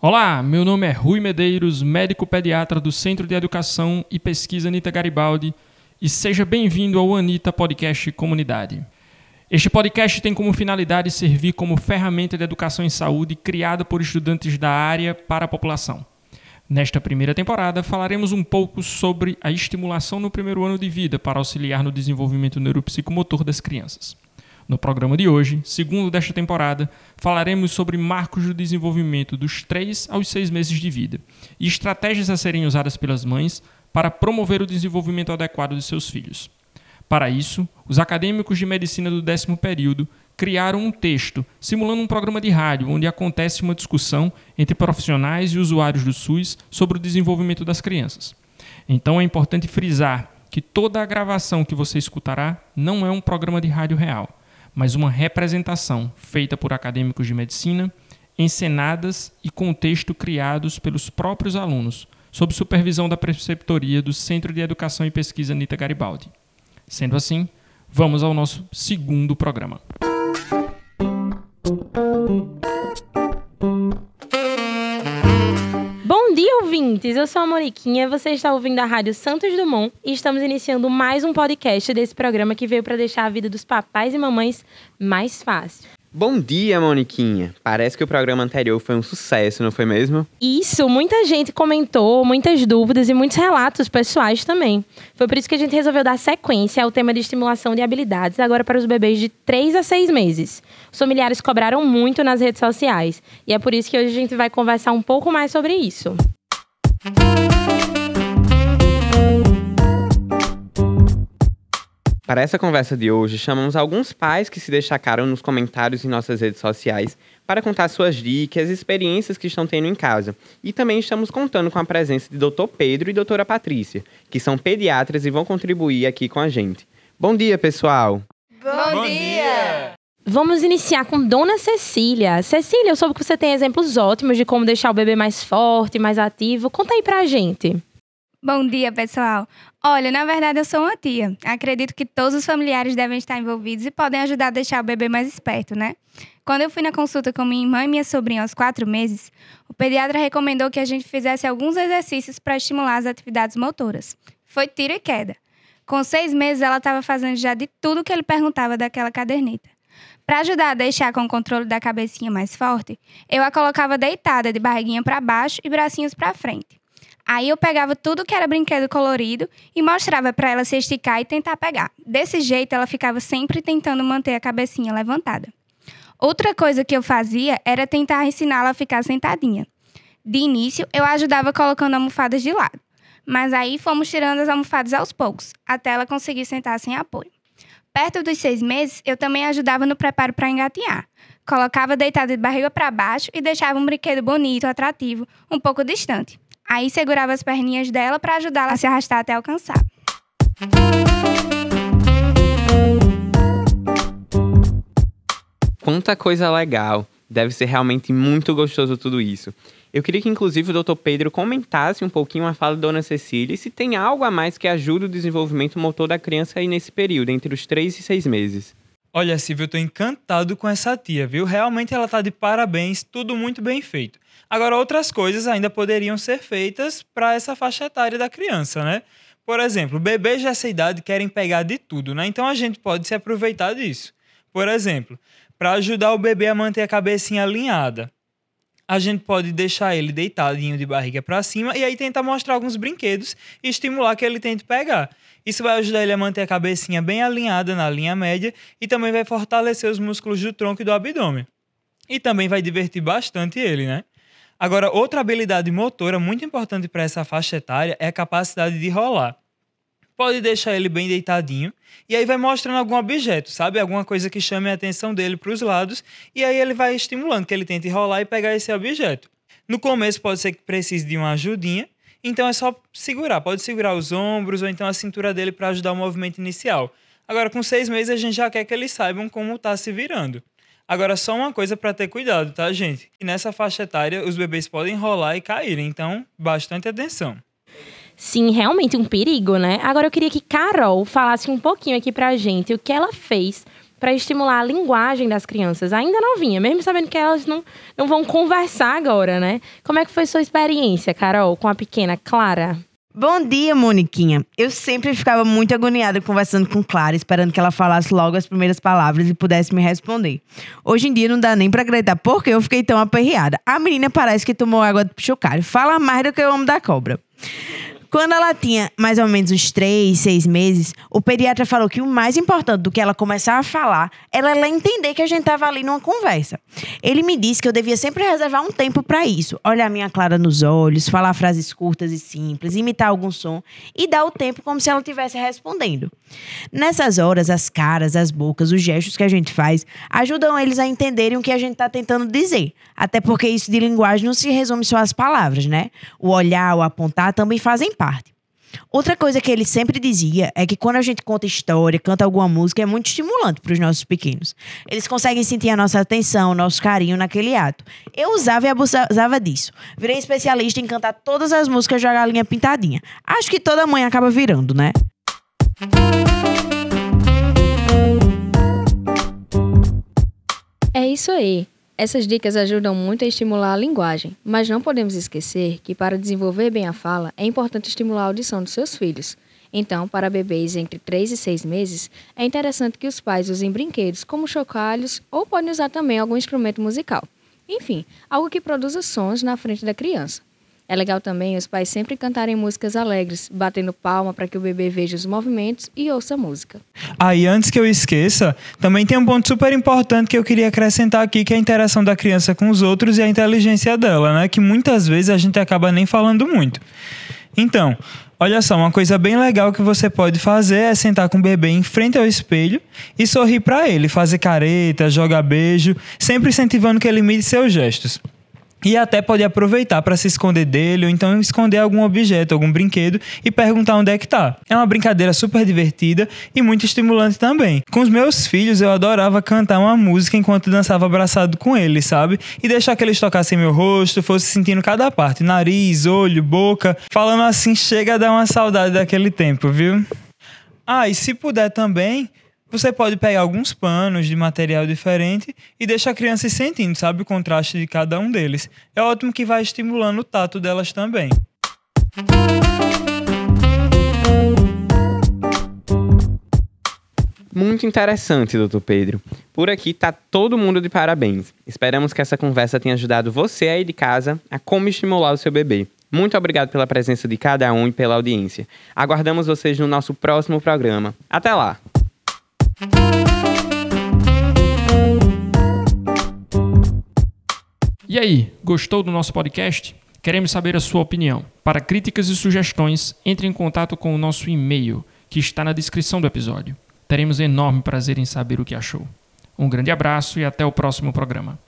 Olá, meu nome é Rui Medeiros, médico pediatra do Centro de Educação e Pesquisa Anita Garibaldi, e seja bem-vindo ao Anita Podcast Comunidade. Este podcast tem como finalidade servir como ferramenta de educação em saúde criada por estudantes da área para a população. Nesta primeira temporada, falaremos um pouco sobre a estimulação no primeiro ano de vida para auxiliar no desenvolvimento neuropsicomotor das crianças. No programa de hoje, segundo desta temporada, falaremos sobre marcos do desenvolvimento dos 3 aos 6 meses de vida e estratégias a serem usadas pelas mães para promover o desenvolvimento adequado de seus filhos. Para isso, os acadêmicos de medicina do décimo período criaram um texto simulando um programa de rádio onde acontece uma discussão entre profissionais e usuários do SUS sobre o desenvolvimento das crianças. Então é importante frisar que toda a gravação que você escutará não é um programa de rádio real mas uma representação feita por acadêmicos de medicina, encenadas e contexto criados pelos próprios alunos, sob supervisão da preceptoria do Centro de Educação e Pesquisa Anita Garibaldi. Sendo assim, vamos ao nosso segundo programa. Ouvintes, eu sou a Moniquinha, você está ouvindo a Rádio Santos Dumont e estamos iniciando mais um podcast desse programa que veio para deixar a vida dos papais e mamães mais fácil. Bom dia, Moniquinha. Parece que o programa anterior foi um sucesso, não foi mesmo? Isso, muita gente comentou, muitas dúvidas e muitos relatos pessoais também. Foi por isso que a gente resolveu dar sequência ao tema de estimulação de habilidades agora para os bebês de 3 a 6 meses. Os familiares cobraram muito nas redes sociais e é por isso que hoje a gente vai conversar um pouco mais sobre isso. Para essa conversa de hoje, chamamos alguns pais que se destacaram nos comentários em nossas redes sociais para contar suas dicas e experiências que estão tendo em casa. E também estamos contando com a presença de Dr. Pedro e doutora Patrícia, que são pediatras e vão contribuir aqui com a gente. Bom dia, pessoal! Bom, Bom dia! Vamos iniciar com Dona Cecília. Cecília, eu soube que você tem exemplos ótimos de como deixar o bebê mais forte, mais ativo. Conta aí pra gente. Bom dia, pessoal. Olha, na verdade eu sou uma tia. Acredito que todos os familiares devem estar envolvidos e podem ajudar a deixar o bebê mais esperto, né? Quando eu fui na consulta com minha irmã e minha sobrinha aos quatro meses, o pediatra recomendou que a gente fizesse alguns exercícios para estimular as atividades motoras. Foi tiro e queda. Com seis meses, ela estava fazendo já de tudo que ele perguntava daquela caderneta. Para ajudar a deixar com o controle da cabecinha mais forte, eu a colocava deitada de barriguinha para baixo e bracinhos para frente. Aí eu pegava tudo que era brinquedo colorido e mostrava para ela se esticar e tentar pegar. Desse jeito, ela ficava sempre tentando manter a cabecinha levantada. Outra coisa que eu fazia era tentar ensiná-la a ficar sentadinha. De início, eu ajudava colocando almofadas de lado, mas aí fomos tirando as almofadas aos poucos, até ela conseguir sentar sem apoio. Perto dos seis meses, eu também ajudava no preparo para engatinhar. Colocava deitada de barriga para baixo e deixava um brinquedo bonito, atrativo, um pouco distante. Aí segurava as perninhas dela para ajudá-la a se arrastar até alcançar. Quanta coisa legal! Deve ser realmente muito gostoso tudo isso. Eu queria que, inclusive, o Dr. Pedro comentasse um pouquinho a fala da Dona Cecília e se tem algo a mais que ajude o desenvolvimento motor da criança aí nesse período, entre os 3 e 6 meses. Olha, Silvio, eu tô encantado com essa tia, viu? Realmente ela tá de parabéns, tudo muito bem feito. Agora, outras coisas ainda poderiam ser feitas para essa faixa etária da criança, né? Por exemplo, bebês dessa idade querem pegar de tudo, né? Então a gente pode se aproveitar disso. Por exemplo, para ajudar o bebê a manter a cabecinha alinhada a gente pode deixar ele deitadinho de barriga para cima e aí tentar mostrar alguns brinquedos e estimular que ele tente pegar. Isso vai ajudar ele a manter a cabecinha bem alinhada na linha média e também vai fortalecer os músculos do tronco e do abdômen. E também vai divertir bastante ele, né? Agora, outra habilidade motora muito importante para essa faixa etária é a capacidade de rolar pode deixar ele bem deitadinho e aí vai mostrando algum objeto, sabe? Alguma coisa que chame a atenção dele para os lados e aí ele vai estimulando que ele tente rolar e pegar esse objeto. No começo pode ser que precise de uma ajudinha, então é só segurar, pode segurar os ombros ou então a cintura dele para ajudar o movimento inicial. Agora, com seis meses, a gente já quer que eles saibam como está se virando. Agora, só uma coisa para ter cuidado, tá, gente? Nessa faixa etária, os bebês podem rolar e cair, então bastante atenção. Sim, realmente um perigo, né? Agora eu queria que Carol falasse um pouquinho aqui pra gente o que ela fez para estimular a linguagem das crianças, ainda novinha, mesmo sabendo que elas não, não vão conversar agora, né? Como é que foi sua experiência, Carol, com a pequena Clara? Bom dia, Moniquinha. Eu sempre ficava muito agoniada conversando com Clara, esperando que ela falasse logo as primeiras palavras e pudesse me responder. Hoje em dia não dá nem pra acreditar porque eu fiquei tão aperreada. A menina parece que tomou água do chocalho. Fala mais do que o homem da cobra. Quando ela tinha mais ou menos uns três, seis meses, o pediatra falou que o mais importante do que ela começar a falar era ela entender que a gente estava ali numa conversa. Ele me disse que eu devia sempre reservar um tempo para isso, olhar minha Clara nos olhos, falar frases curtas e simples, imitar algum som e dar o tempo como se ela estivesse respondendo. Nessas horas, as caras, as bocas, os gestos que a gente faz ajudam eles a entenderem o que a gente está tentando dizer. Até porque isso de linguagem não se resume só às palavras, né? O olhar, o apontar também fazem parte. Outra coisa que ele sempre dizia é que quando a gente conta história, canta alguma música, é muito estimulante para os nossos pequenos. Eles conseguem sentir a nossa atenção, o nosso carinho naquele ato. Eu usava e abusava disso. Virei especialista em cantar todas as músicas da Galinha Pintadinha. Acho que toda mãe acaba virando, né? É isso aí. Essas dicas ajudam muito a estimular a linguagem, mas não podemos esquecer que para desenvolver bem a fala é importante estimular a audição dos seus filhos. Então, para bebês entre 3 e 6 meses, é interessante que os pais usem brinquedos como chocalhos ou podem usar também algum instrumento musical. Enfim, algo que produza sons na frente da criança. É legal também os pais sempre cantarem músicas alegres, batendo palma para que o bebê veja os movimentos e ouça a música. Ah, e antes que eu esqueça, também tem um ponto super importante que eu queria acrescentar aqui, que é a interação da criança com os outros e a inteligência dela, né? Que muitas vezes a gente acaba nem falando muito. Então, olha só, uma coisa bem legal que você pode fazer é sentar com o bebê em frente ao espelho e sorrir para ele, fazer careta, jogar beijo, sempre incentivando que ele imite seus gestos. E até pode aproveitar para se esconder dele ou então esconder algum objeto, algum brinquedo e perguntar onde é que tá. É uma brincadeira super divertida e muito estimulante também. Com os meus filhos eu adorava cantar uma música enquanto dançava abraçado com eles, sabe? E deixar que eles tocassem meu rosto, fosse sentindo cada parte, nariz, olho, boca. Falando assim, chega a dar uma saudade daquele tempo, viu? Ah, e se puder também, você pode pegar alguns panos de material diferente e deixar a criança sentindo, sabe, o contraste de cada um deles. É ótimo que vai estimulando o tato delas também. Muito interessante, doutor Pedro. Por aqui tá todo mundo de parabéns. Esperamos que essa conversa tenha ajudado você aí de casa a como estimular o seu bebê. Muito obrigado pela presença de cada um e pela audiência. Aguardamos vocês no nosso próximo programa. Até lá! E aí, gostou do nosso podcast? Queremos saber a sua opinião. Para críticas e sugestões, entre em contato com o nosso e-mail, que está na descrição do episódio. Teremos enorme prazer em saber o que achou. Um grande abraço e até o próximo programa.